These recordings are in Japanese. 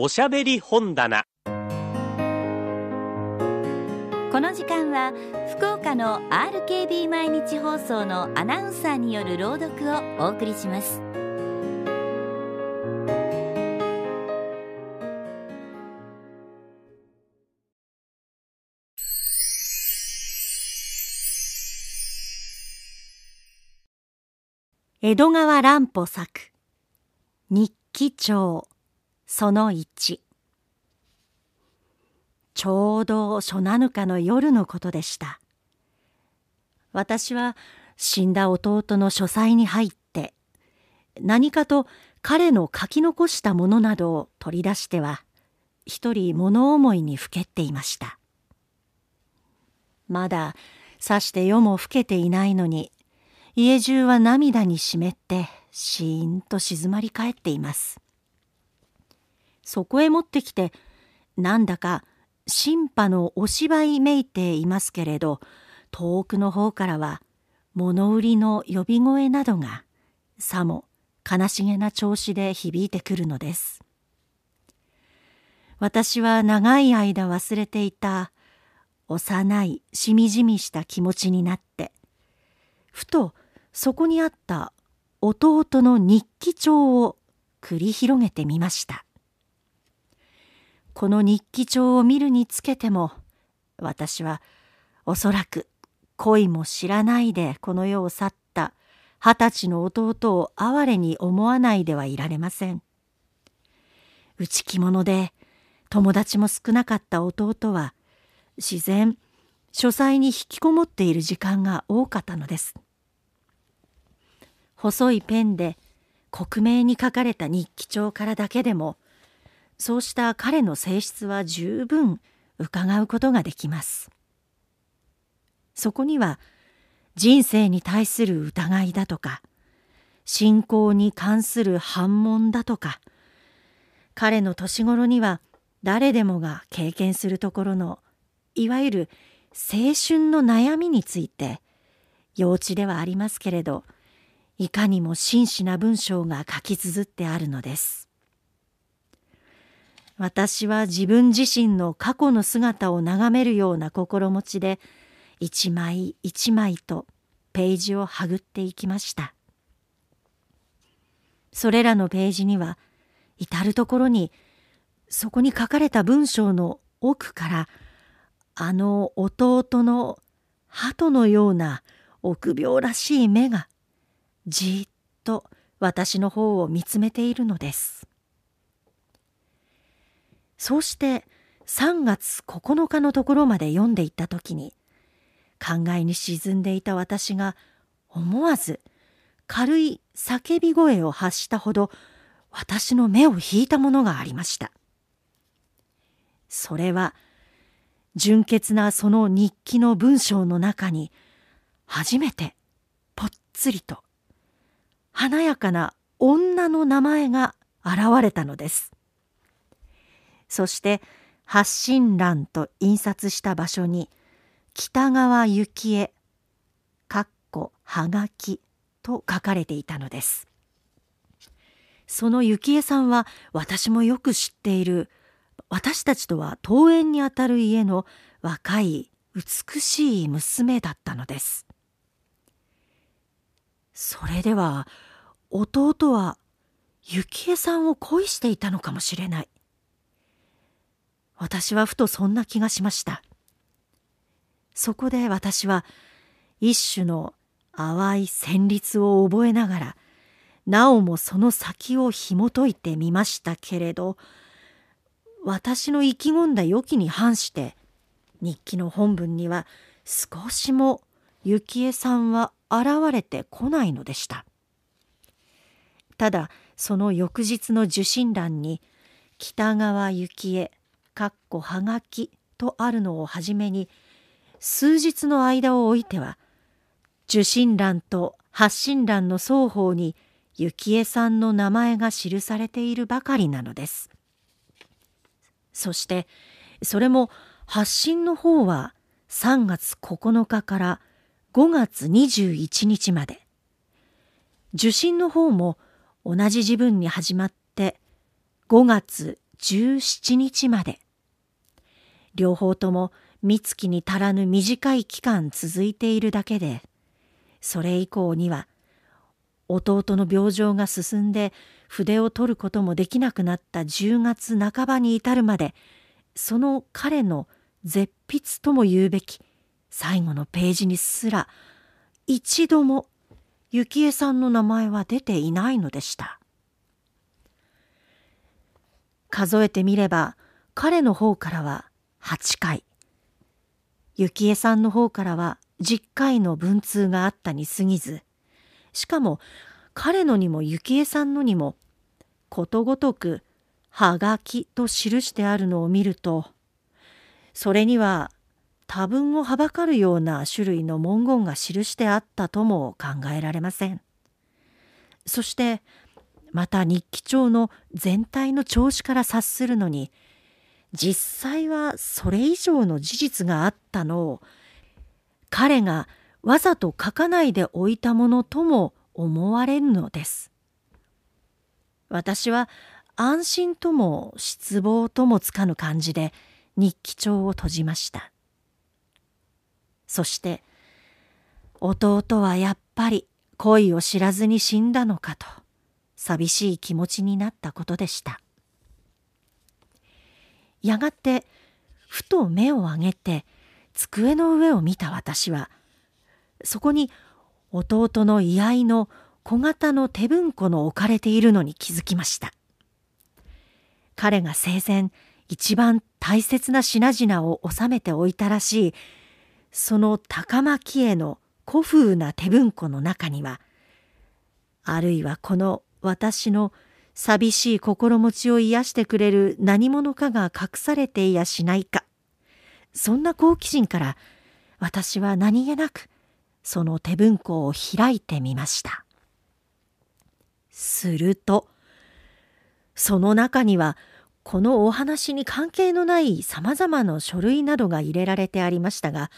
おしゃべり本棚。この時間は福岡の RKB 毎日放送のアナウンサーによる朗読をお送りします。江戸川乱歩作日記帳。その1ちょうど初七日の夜のことでした。私は死んだ弟の書斎に入って何かと彼の書き残したものなどを取り出しては一人物思いにふけっていました。まださして夜も更けていないのに家中は涙に湿ってしーんと静まり返っています。そこへ持ってきてなんだか審判のお芝居めいていますけれど遠くの方からは物売りの呼び声などがさも悲しげな調子で響いてくるのです。私は長い間忘れていた幼いしみじみした気持ちになってふとそこにあった弟の日記帳を繰り広げてみました。この日記帳を見るにつけても私はおそらく恋も知らないでこの世を去った二十歳の弟を哀れに思わないではいられません。内気者で友達も少なかった弟は自然書斎に引きこもっている時間が多かったのです。細いペンで克明に書かれた日記帳からだけでもそうした彼の性質は十分伺うことができます。そこには人生に対する疑いだとか信仰に関する反問だとか彼の年頃には誰でもが経験するところのいわゆる青春の悩みについて幼稚ではありますけれどいかにも真摯な文章が書き綴ってあるのです。私は自分自身の過去の姿を眺めるような心持ちで一枚一枚とページをはぐっていきました。それらのページには至る所にそこに書かれた文章の奥からあの弟の鳩のような臆病らしい目がじっと私の方を見つめているのです。そうして3月9日のところまで読んでいった時に考えに沈んでいた私が思わず軽い叫び声を発したほど私の目を引いたものがありました。それは純潔なその日記の文章の中に初めてぽっつりと華やかな女の名前が現れたのです。そして発信欄と印刷した場所に北川幸恵かっこはがきと書かれていたのです。その幸恵さんは私もよく知っている私たちとは遠縁にあたる家の若い美しい娘だったのです。それでは弟は幸恵さんを恋していたのかもしれない。私はふとそんな気がしました。そこで私は一種の淡い旋律を覚えながらなおもその先を紐解いてみましたけれど私の意気込んだ予期に反して日記の本文には少しも幸恵さんは現れてこないのでした。ただその翌日の受信欄に北川幸恵かっこはがきとあるのをはじめに数日の間を置いては受信欄と発信欄の双方に幸恵さんの名前が記されているばかりなのです。そしてそれも発信の方は3月9日から5月21日まで。受信の方も同じ時分に始まって5月17日まで。両方とも三月に足らぬ短い期間続いているだけでそれ以降には弟の病状が進んで筆を取ることもできなくなった10月半ばに至るまでその彼の絶筆とも言うべき最後のページにすら一度も幸恵さんの名前は出ていないのでした。数えてみれば彼の方からは8回幸恵さんの方からは10回の文通があったに過ぎずしかも彼のにも幸恵さんのにもことごとく「はがき」と記してあるのを見るとそれには多分をはばかるような種類の文言が記してあったとも考えられません。そしてまた日記帳の全体の調子から察するのに実際はそれ以上の事実があったのを彼がわざと書かないでおいたものとも思われるのです。私は安心とも失望ともつかぬ感じで日記帳を閉じました。そして弟はやっぱり恋を知らずに死んだのかと寂しい気持ちになったことでした。やがてふと目を上げて机の上を見た私はそこに弟の居合の小型の手文庫の置かれているのに気づきました。彼が生前一番大切な品々を収めておいたらしいその高巻絵の古風な手文庫の中にはあるいはこの私の寂しい心持ちを癒してくれる何者かが隠されていやしないか。そんな好奇心から私は何気なくその手文庫を開いてみました。するとその中にはこのお話に関係のないさまざまな書類などが入れられてありましたが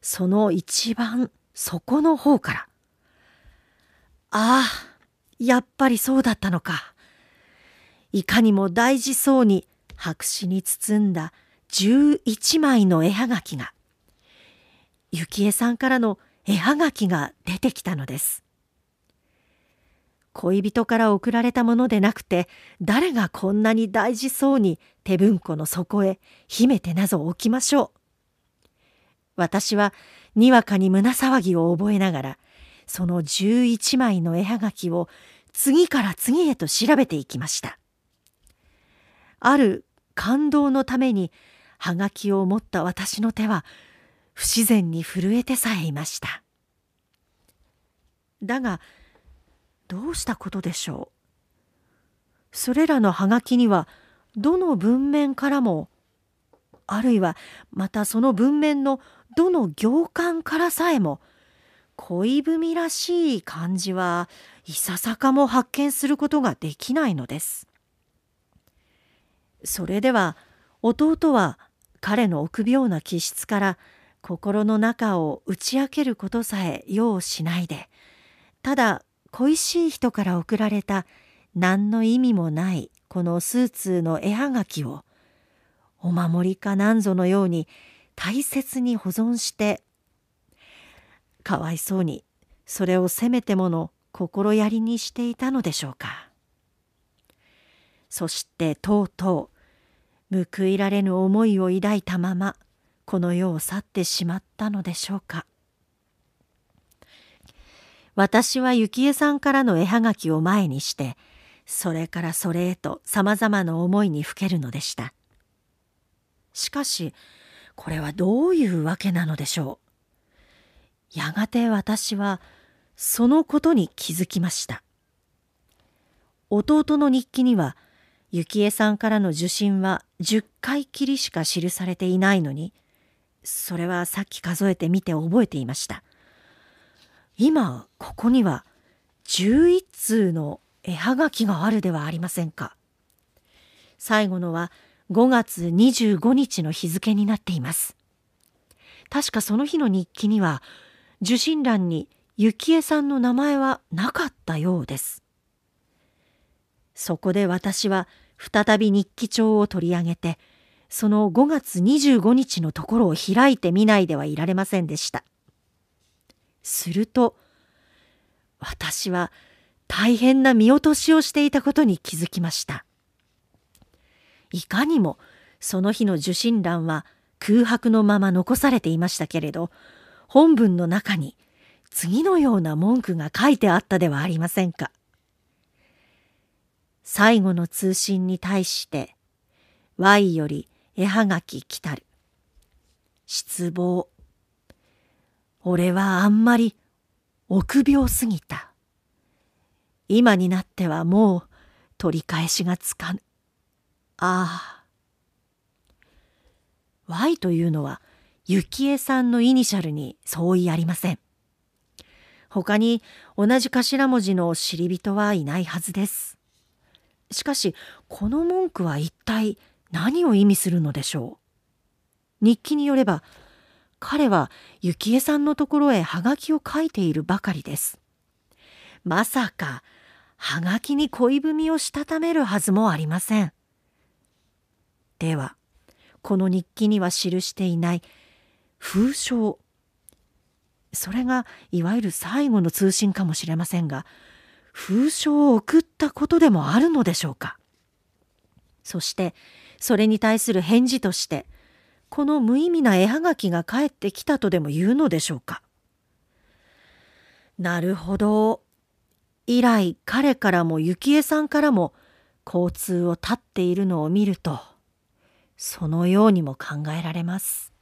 その一番底の方から「ああやっぱりそうだったのか」いかにも大事そうに白紙に包んだ11枚の絵はがきが幸恵さんからの絵はがきが出てきたのです。恋人から送られたものでなくて誰がこんなに大事そうに手文庫の底へ秘めてなぞ置きましょう。私はにわかに胸騒ぎを覚えながらその11枚の絵はがきを次から次へと調べていきました。ある感動のためにはがきを持った私の手は不自然に震えてさえいました。だがどうしたことでしょう？それらのハガキにはどの文面からもあるいはまたその文面のどの行間からさえも恋文らしい感じはいささかも発見することができないのです。それでは弟は彼の臆病な気質から心の中を打ち明けることさえ用しないでただ恋しい人から送られた何の意味もないこのスーツの絵はがきをお守りかなんぞのように大切に保存してかわいそうにそれをせめてもの心やりにしていたのでしょうか。そしてとうとう報いられぬ思いを抱いたままこの世を去ってしまったのでしょうか。私は幸恵さんからの絵はがきを前にしてそれからそれへとさまざまな思いにふけるのでした。しかしこれはどういうわけなのでしょう。やがて私はそのことに気づきました。弟の日記には幸恵さんからの受信は10回きりしか記されていないのにそれはさっき数えてみて覚えていました今ここには11通の絵はがきがあるではありませんか。最後のは5月25日の日付になっています。確かその日の日記には受信欄に幸恵さんの名前はなかったようです。そこで私は再び日記帳を取り上げてその5月25日のところを開いてみないではいられませんでしたすると私は大変な見落としをしていたことに気づきましたいかにもその日の受信欄は空白のまま残されていましたけれど本文の中に次のような文句が書いてあったではありませんか。最後の通信に対して Y より絵はがき来たる。失望。俺はあんまり臆病すぎた。今になってはもう取り返しがつかぬ。ああ。Y というのは幸恵さんのイニシャルに相違ありません。他に同じ頭文字の知り人はいないはずです。しかし、この文句は一体何を意味するのでしょう？日記によれば、彼は幸恵さんのところへハガキを書いているばかりです。まさか、ハガキに恋文をしたためるはずもありません。では、この日記には記していない封書それがいわゆる最後の通信かもしれませんが封書を送ったことでもあるのでしょうか？そしてそれに対する返事としてこの無意味な絵はがきが返ってきたとでも言うのでしょうか？なるほど。以来彼からも幸恵さんからも交通を断っているのを見るとそのようにも考えられます。